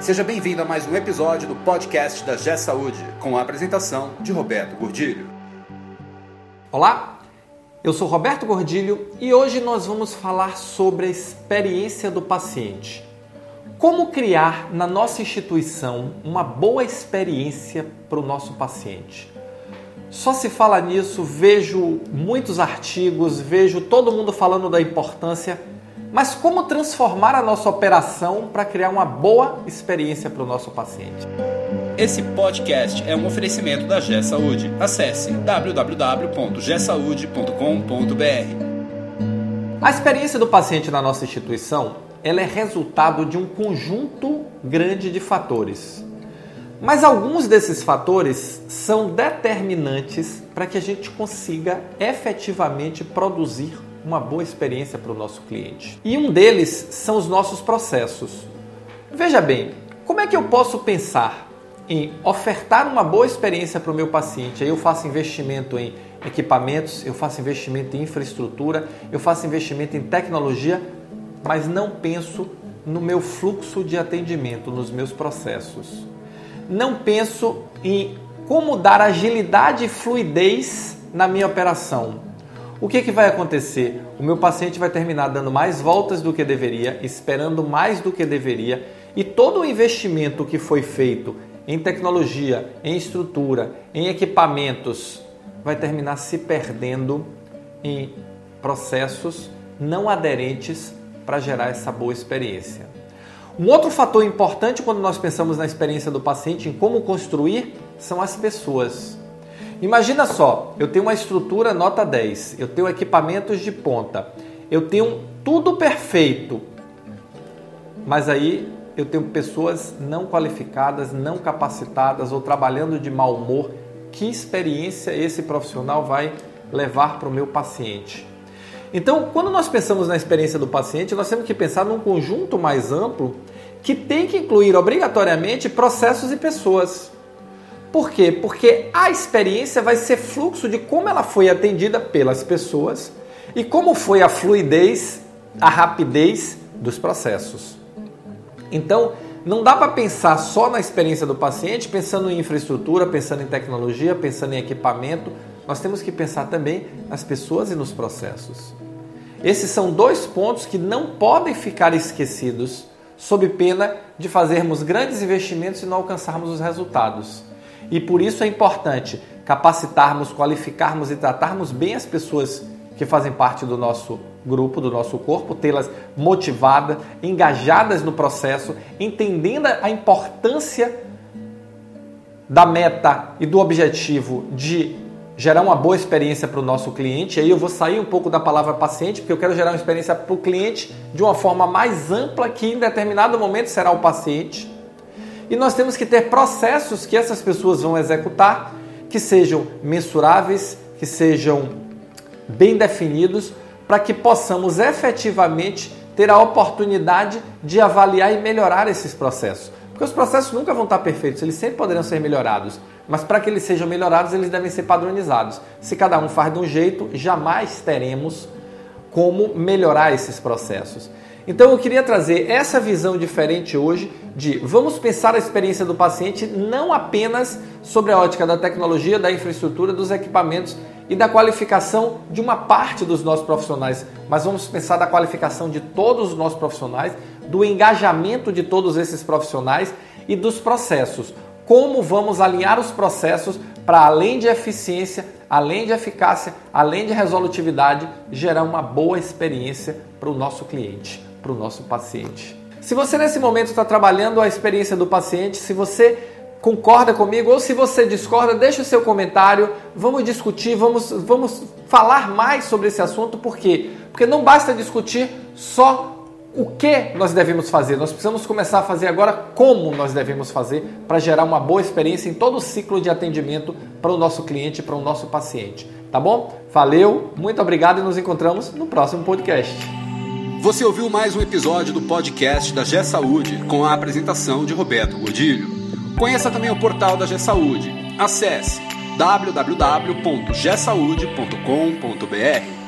Seja bem-vindo a mais um episódio do podcast da G Saúde, com a apresentação de Roberto Gordilho. Olá, eu sou Roberto Gordilho e hoje nós vamos falar sobre a experiência do paciente. Como criar na nossa instituição uma boa experiência para o nosso paciente? Só se fala nisso, vejo muitos artigos, vejo todo mundo falando da importância mas como transformar a nossa operação para criar uma boa experiência para o nosso paciente? Esse podcast é um oferecimento da G Saúde. Acesse www.gsaude.com.br. A experiência do paciente na nossa instituição ela é resultado de um conjunto grande de fatores. Mas alguns desses fatores são determinantes para que a gente consiga efetivamente produzir uma boa experiência para o nosso cliente. E um deles são os nossos processos. Veja bem, como é que eu posso pensar em ofertar uma boa experiência para o meu paciente? Aí eu faço investimento em equipamentos, eu faço investimento em infraestrutura, eu faço investimento em tecnologia, mas não penso no meu fluxo de atendimento, nos meus processos. Não penso em como dar agilidade e fluidez na minha operação o que, que vai acontecer? O meu paciente vai terminar dando mais voltas do que deveria, esperando mais do que deveria, e todo o investimento que foi feito em tecnologia, em estrutura, em equipamentos, vai terminar se perdendo em processos não aderentes para gerar essa boa experiência. Um outro fator importante quando nós pensamos na experiência do paciente, em como construir, são as pessoas. Imagina só, eu tenho uma estrutura nota 10, eu tenho equipamentos de ponta, eu tenho tudo perfeito, mas aí eu tenho pessoas não qualificadas, não capacitadas ou trabalhando de mau humor. Que experiência esse profissional vai levar para o meu paciente? Então, quando nós pensamos na experiência do paciente, nós temos que pensar num conjunto mais amplo que tem que incluir obrigatoriamente processos e pessoas. Por quê? Porque a experiência vai ser fluxo de como ela foi atendida pelas pessoas e como foi a fluidez, a rapidez dos processos. Então, não dá para pensar só na experiência do paciente, pensando em infraestrutura, pensando em tecnologia, pensando em equipamento. Nós temos que pensar também nas pessoas e nos processos. Esses são dois pontos que não podem ficar esquecidos, sob pena de fazermos grandes investimentos e não alcançarmos os resultados. E por isso é importante capacitarmos, qualificarmos e tratarmos bem as pessoas que fazem parte do nosso grupo, do nosso corpo, tê-las motivadas, engajadas no processo, entendendo a importância da meta e do objetivo de gerar uma boa experiência para o nosso cliente. Aí eu vou sair um pouco da palavra paciente, porque eu quero gerar uma experiência para o cliente de uma forma mais ampla, que em determinado momento será o paciente. E nós temos que ter processos que essas pessoas vão executar que sejam mensuráveis, que sejam bem definidos, para que possamos efetivamente ter a oportunidade de avaliar e melhorar esses processos. Porque os processos nunca vão estar perfeitos, eles sempre poderão ser melhorados. Mas para que eles sejam melhorados, eles devem ser padronizados. Se cada um faz de um jeito, jamais teremos como melhorar esses processos. Então eu queria trazer essa visão diferente hoje de vamos pensar a experiência do paciente não apenas sobre a ótica da tecnologia, da infraestrutura, dos equipamentos e da qualificação de uma parte dos nossos profissionais, mas vamos pensar da qualificação de todos os nossos profissionais, do engajamento de todos esses profissionais e dos processos. Como vamos alinhar os processos para além de eficiência, além de eficácia, além de resolutividade, gerar uma boa experiência para o nosso cliente para o nosso paciente. Se você nesse momento está trabalhando a experiência do paciente, se você concorda comigo ou se você discorda, deixe o seu comentário, vamos discutir, vamos, vamos falar mais sobre esse assunto, por quê? Porque não basta discutir só o que nós devemos fazer, nós precisamos começar a fazer agora como nós devemos fazer para gerar uma boa experiência em todo o ciclo de atendimento para o nosso cliente, para o nosso paciente. Tá bom? Valeu, muito obrigado e nos encontramos no próximo podcast. Você ouviu mais um episódio do podcast da G Saúde com a apresentação de Roberto Godilho. Conheça também o portal da G Saúde. Acesse www.gsaude.com.br